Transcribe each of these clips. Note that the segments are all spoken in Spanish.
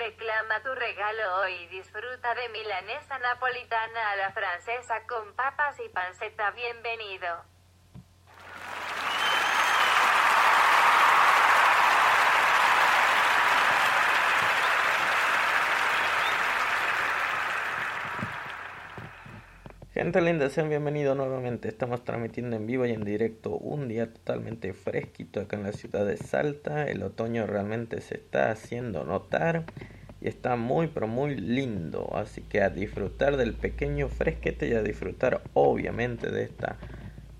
Reclama tu regalo hoy. Disfruta de milanesa napolitana a la francesa con papas y panceta. Bienvenido. Gente linda, sean bienvenidos nuevamente. Estamos transmitiendo en vivo y en directo un día totalmente fresquito acá en la ciudad de Salta. El otoño realmente se está haciendo notar y está muy pero muy lindo. Así que a disfrutar del pequeño fresquete y a disfrutar obviamente de esta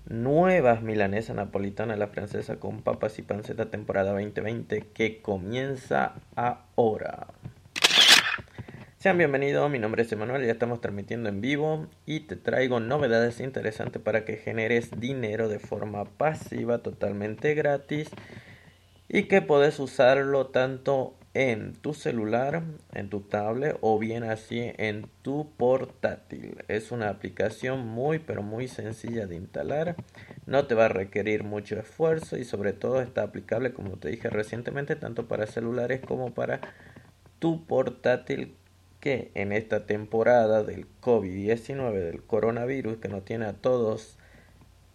nueva milanesa napolitana la francesa con papas y panceta temporada 2020 que comienza ahora. Sean bienvenidos, mi nombre es Emanuel, ya estamos transmitiendo en vivo y te traigo novedades interesantes para que generes dinero de forma pasiva, totalmente gratis y que puedes usarlo tanto en tu celular, en tu tablet o bien así en tu portátil. Es una aplicación muy pero muy sencilla de instalar, no te va a requerir mucho esfuerzo y sobre todo está aplicable como te dije recientemente tanto para celulares como para tu portátil que en esta temporada del COVID-19, del coronavirus, que nos tiene a todos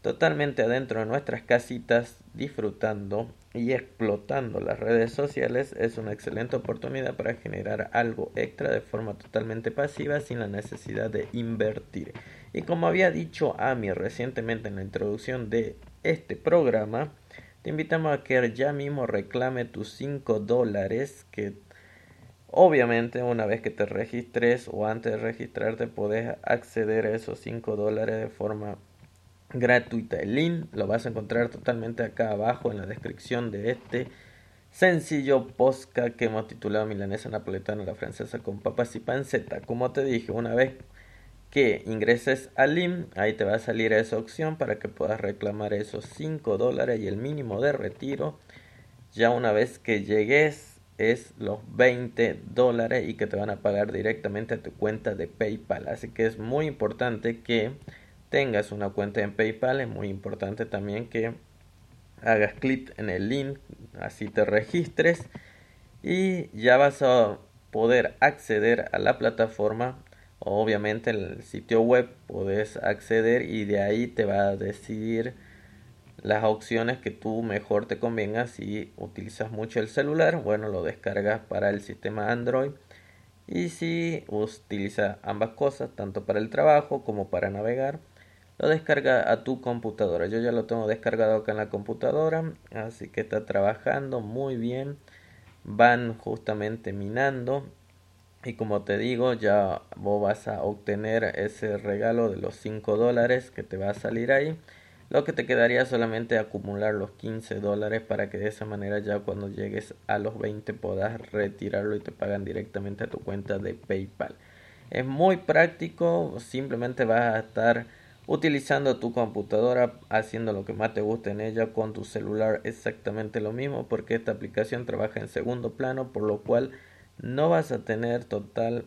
totalmente adentro de nuestras casitas, disfrutando y explotando las redes sociales, es una excelente oportunidad para generar algo extra de forma totalmente pasiva sin la necesidad de invertir. Y como había dicho Ami recientemente en la introducción de este programa, te invitamos a que ya mismo reclame tus 5 dólares que Obviamente, una vez que te registres o antes de registrarte, puedes acceder a esos 5 dólares de forma gratuita. El link lo vas a encontrar totalmente acá abajo en la descripción de este sencillo posca que hemos titulado Milanesa Napoletana la Francesa con papas y panceta. Como te dije, una vez que ingreses al link, ahí te va a salir esa opción para que puedas reclamar esos 5 dólares y el mínimo de retiro. Ya una vez que llegues es los 20 dólares y que te van a pagar directamente a tu cuenta de PayPal. Así que es muy importante que tengas una cuenta en PayPal. Es muy importante también que hagas clic en el link, así te registres y ya vas a poder acceder a la plataforma. Obviamente en el sitio web puedes acceder y de ahí te va a decidir las opciones que tú mejor te convenga si utilizas mucho el celular bueno lo descargas para el sistema android y si utiliza ambas cosas tanto para el trabajo como para navegar lo descarga a tu computadora. Yo ya lo tengo descargado acá en la computadora así que está trabajando muy bien. Van justamente minando. Y como te digo ya vos vas a obtener ese regalo de los 5 dólares que te va a salir ahí. Lo que te quedaría solamente acumular los 15 dólares para que de esa manera ya cuando llegues a los 20 puedas retirarlo y te pagan directamente a tu cuenta de PayPal. Es muy práctico, simplemente vas a estar utilizando tu computadora, haciendo lo que más te guste en ella, con tu celular exactamente lo mismo, porque esta aplicación trabaja en segundo plano, por lo cual no vas a tener total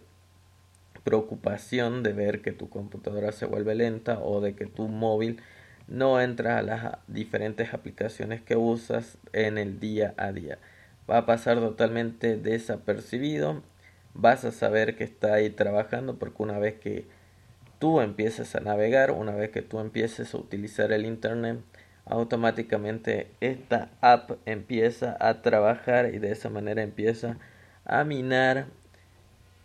preocupación de ver que tu computadora se vuelve lenta o de que tu móvil no entra a las diferentes aplicaciones que usas en el día a día. Va a pasar totalmente desapercibido. Vas a saber que está ahí trabajando porque una vez que tú empieces a navegar, una vez que tú empieces a utilizar el Internet, automáticamente esta app empieza a trabajar y de esa manera empieza a minar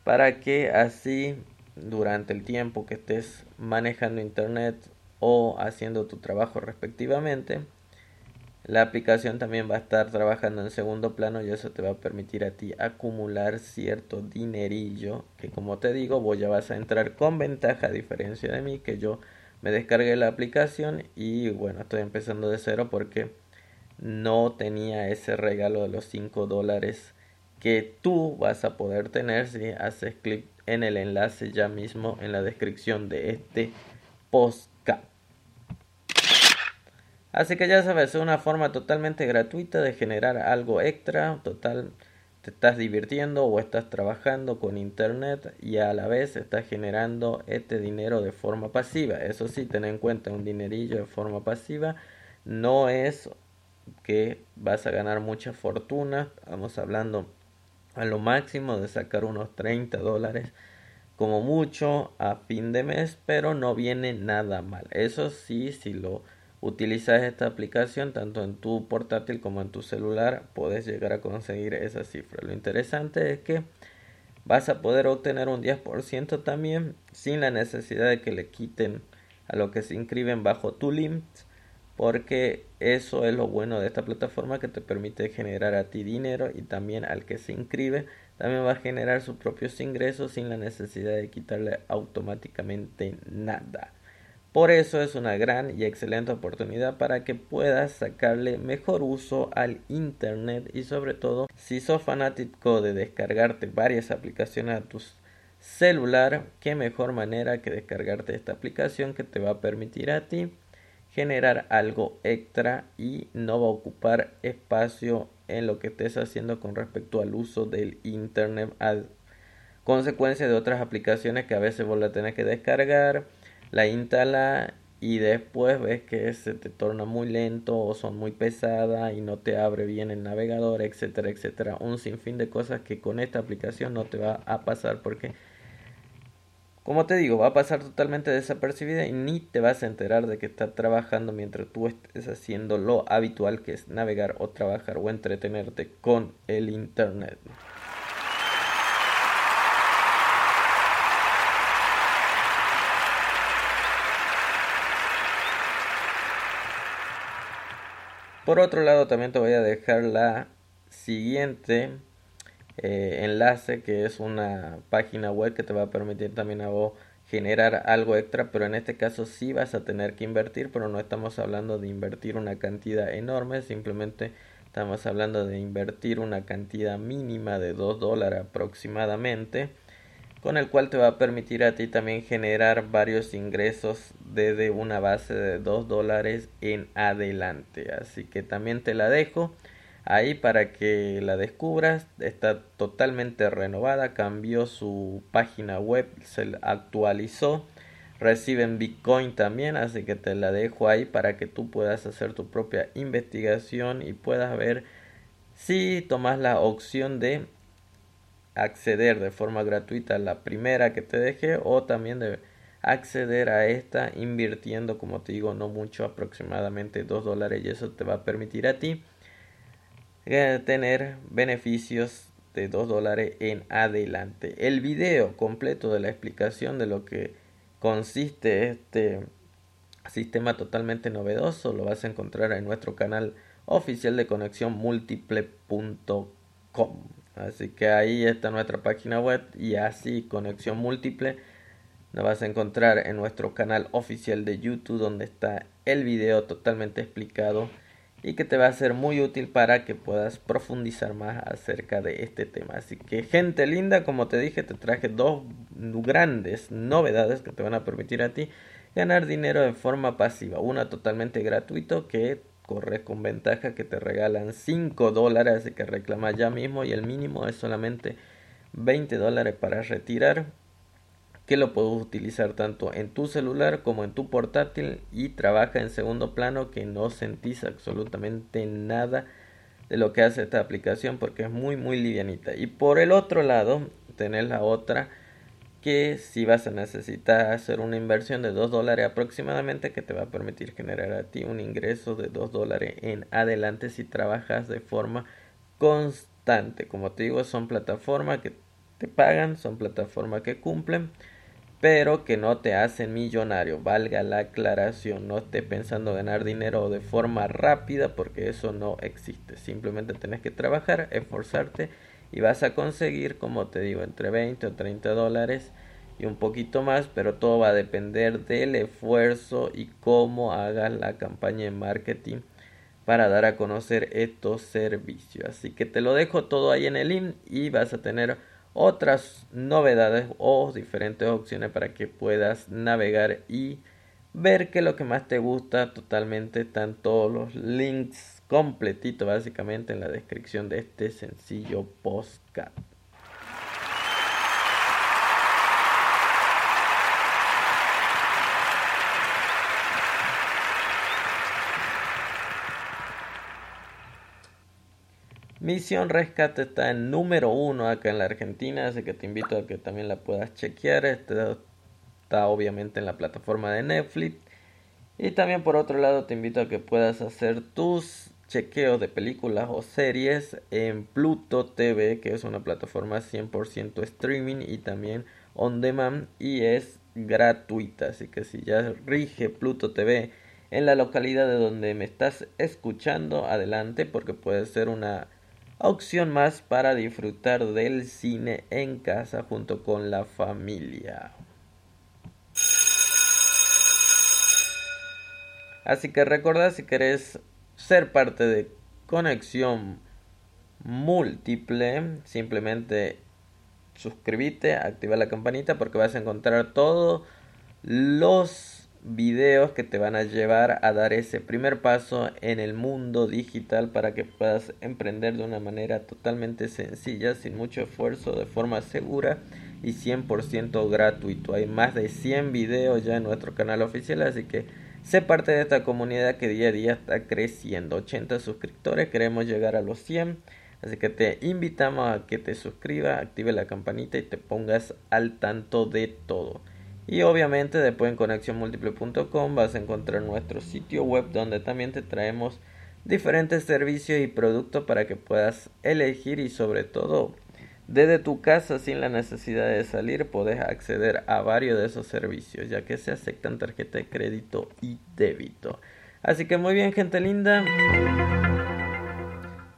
para que así durante el tiempo que estés manejando Internet o haciendo tu trabajo respectivamente. La aplicación también va a estar trabajando en segundo plano y eso te va a permitir a ti acumular cierto dinerillo que como te digo vos ya vas a entrar con ventaja a diferencia de mí que yo me descargué la aplicación y bueno estoy empezando de cero porque no tenía ese regalo de los 5 dólares que tú vas a poder tener si haces clic en el enlace ya mismo en la descripción de este post Así que ya sabes, es una forma totalmente gratuita de generar algo extra, total, te estás divirtiendo o estás trabajando con internet y a la vez estás generando este dinero de forma pasiva. Eso sí, ten en cuenta un dinerillo de forma pasiva no es que vas a ganar mucha fortuna, estamos hablando a lo máximo de sacar unos 30 dólares como mucho a fin de mes, pero no viene nada mal. Eso sí, si lo utilizas esta aplicación tanto en tu portátil como en tu celular, puedes llegar a conseguir esa cifra. Lo interesante es que vas a poder obtener un 10% también sin la necesidad de que le quiten a lo que se inscriben bajo tu limit porque eso es lo bueno de esta plataforma que te permite generar a ti dinero y también al que se inscribe también va a generar sus propios ingresos sin la necesidad de quitarle automáticamente nada. Por eso es una gran y excelente oportunidad para que puedas sacarle mejor uso al Internet y sobre todo si sos fanático de descargarte varias aplicaciones a tu celular, qué mejor manera que descargarte esta aplicación que te va a permitir a ti generar algo extra y no va a ocupar espacio en lo que estés haciendo con respecto al uso del internet a consecuencia de otras aplicaciones que a veces vos la tenés que descargar, la instala y después ves que se te torna muy lento o son muy pesadas y no te abre bien el navegador, etcétera, etcétera. Un sinfín de cosas que con esta aplicación no te va a pasar porque como te digo, va a pasar totalmente desapercibida y ni te vas a enterar de que está trabajando mientras tú estés haciendo lo habitual que es navegar o trabajar o entretenerte con el Internet. Por otro lado, también te voy a dejar la siguiente eh, enlace que es una página web que te va a permitir también a vos generar algo extra pero en este caso sí vas a tener que invertir pero no estamos hablando de invertir una cantidad enorme simplemente estamos hablando de invertir una cantidad mínima de 2 dólares aproximadamente con el cual te va a permitir a ti también generar varios ingresos desde una base de 2 dólares en adelante así que también te la dejo ahí para que la descubras. Está totalmente renovada, cambió su página web, se actualizó. Reciben Bitcoin también, así que te la dejo ahí para que tú puedas hacer tu propia investigación y puedas ver si tomas la opción de acceder de forma gratuita a la primera que te deje o también de acceder a esta invirtiendo como te digo no mucho aproximadamente 2 dólares y eso te va a permitir a ti tener beneficios de 2 dólares en adelante. El video completo de la explicación de lo que consiste este sistema totalmente novedoso lo vas a encontrar en nuestro canal oficial de conexión múltiple.com. Así que ahí está nuestra página web y así conexión múltiple lo vas a encontrar en nuestro canal oficial de YouTube donde está el video totalmente explicado y que te va a ser muy útil para que puedas profundizar más acerca de este tema. Así que gente linda, como te dije, te traje dos grandes novedades que te van a permitir a ti ganar dinero de forma pasiva. Una totalmente gratuito que corre con ventaja que te regalan 5 dólares, que reclama ya mismo y el mínimo es solamente 20 dólares para retirar que lo puedes utilizar tanto en tu celular como en tu portátil y trabaja en segundo plano que no sentís absolutamente nada de lo que hace esta aplicación porque es muy muy livianita. Y por el otro lado tenés la otra que si vas a necesitar hacer una inversión de 2 dólares aproximadamente que te va a permitir generar a ti un ingreso de 2 dólares en adelante si trabajas de forma constante. Como te digo son plataformas que te pagan son plataformas que cumplen pero que no te hacen millonario, valga la aclaración, no estés pensando ganar dinero de forma rápida porque eso no existe, simplemente tenés que trabajar, esforzarte y vas a conseguir, como te digo, entre 20 o 30 dólares y un poquito más, pero todo va a depender del esfuerzo y cómo hagas la campaña de marketing para dar a conocer estos servicios. Así que te lo dejo todo ahí en el link y vas a tener otras novedades o diferentes opciones para que puedas navegar y ver que lo que más te gusta totalmente están todos los links completito básicamente en la descripción de este sencillo postcard. Misión Rescate está en número uno acá en la Argentina, así que te invito a que también la puedas chequear. Este está obviamente en la plataforma de Netflix. Y también por otro lado te invito a que puedas hacer tus chequeos de películas o series en Pluto TV, que es una plataforma 100% streaming y también on demand y es gratuita. Así que si ya rige Pluto TV en la localidad de donde me estás escuchando, adelante porque puede ser una opción más para disfrutar del cine en casa junto con la familia. Así que recordad si querés ser parte de conexión múltiple, simplemente suscríbete, activa la campanita porque vas a encontrar todos los videos que te van a llevar a dar ese primer paso en el mundo digital para que puedas emprender de una manera totalmente sencilla, sin mucho esfuerzo, de forma segura y 100% gratuito. Hay más de 100 videos ya en nuestro canal oficial, así que sé parte de esta comunidad que día a día está creciendo. 80 suscriptores, queremos llegar a los 100. Así que te invitamos a que te suscribas, active la campanita y te pongas al tanto de todo. Y obviamente después en conexiónmúltiple.com vas a encontrar nuestro sitio web donde también te traemos diferentes servicios y productos para que puedas elegir y sobre todo desde tu casa sin la necesidad de salir puedes acceder a varios de esos servicios ya que se aceptan tarjeta de crédito y débito. Así que muy bien gente linda.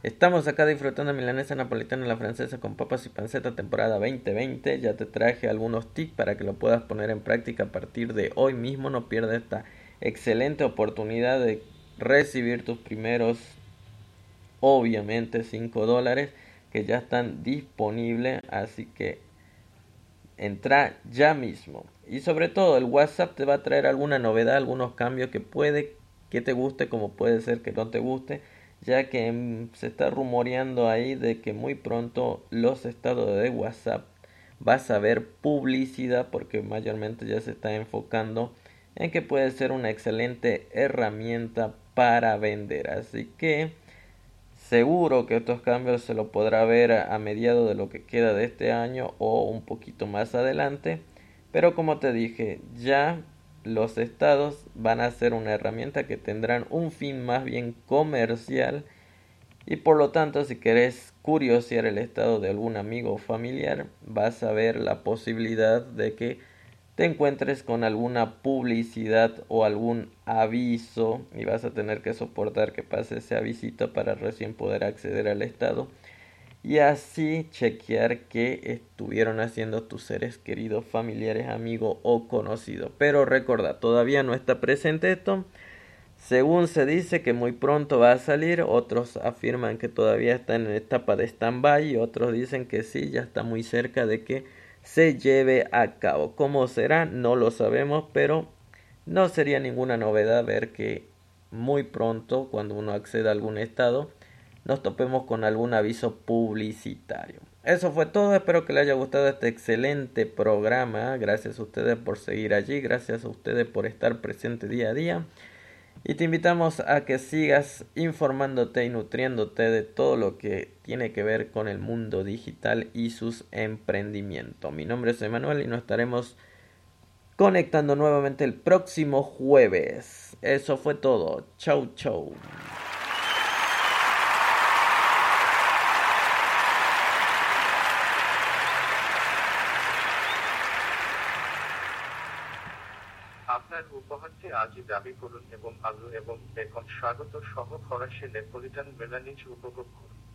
Estamos acá disfrutando milanesa napolitana la francesa con papas y panceta temporada 2020. Ya te traje algunos tips para que lo puedas poner en práctica a partir de hoy mismo. No pierdas esta excelente oportunidad de recibir tus primeros, obviamente, 5 dólares que ya están disponibles. Así que entra ya mismo. Y sobre todo el WhatsApp te va a traer alguna novedad, algunos cambios que puede que te guste como puede ser que no te guste ya que mm, se está rumoreando ahí de que muy pronto los estados de WhatsApp vas a ver publicidad porque mayormente ya se está enfocando en que puede ser una excelente herramienta para vender así que seguro que estos cambios se lo podrá ver a mediados de lo que queda de este año o un poquito más adelante. Pero como te dije ya los estados van a ser una herramienta que tendrán un fin más bien comercial. Y por lo tanto si querés curiosear el estado de algún amigo o familiar vas a ver la posibilidad de que te encuentres con alguna publicidad o algún aviso y vas a tener que soportar que pase ese avisito para recién poder acceder al estado y así chequear qué estuvieron haciendo tus seres queridos, familiares, amigos o conocidos. Pero recuerda, todavía no está presente esto. Según se dice que muy pronto va a salir, otros afirman que todavía está en etapa de stand-by y otros dicen que sí, ya está muy cerca de que se lleve a cabo. ¿Cómo será? No lo sabemos, pero no sería ninguna novedad ver que muy pronto, cuando uno acceda a algún estado, nos topemos con algún aviso publicitario. Eso fue todo, espero que les haya gustado este excelente programa. Gracias a ustedes por seguir allí, gracias a ustedes por estar presente día a día. Y te invitamos a que sigas informándote y nutriéndote de todo lo que tiene que ver con el mundo digital y sus emprendimientos. Mi nombre es Emanuel y nos estaremos conectando nuevamente el próximo jueves. Eso fue todo. Chau, chau. দাবি করুন এবং আলু এবং বেকন স্বাগত সহ ফরাসি নেপোলিটান মেলানিজ উপভোগ করুন।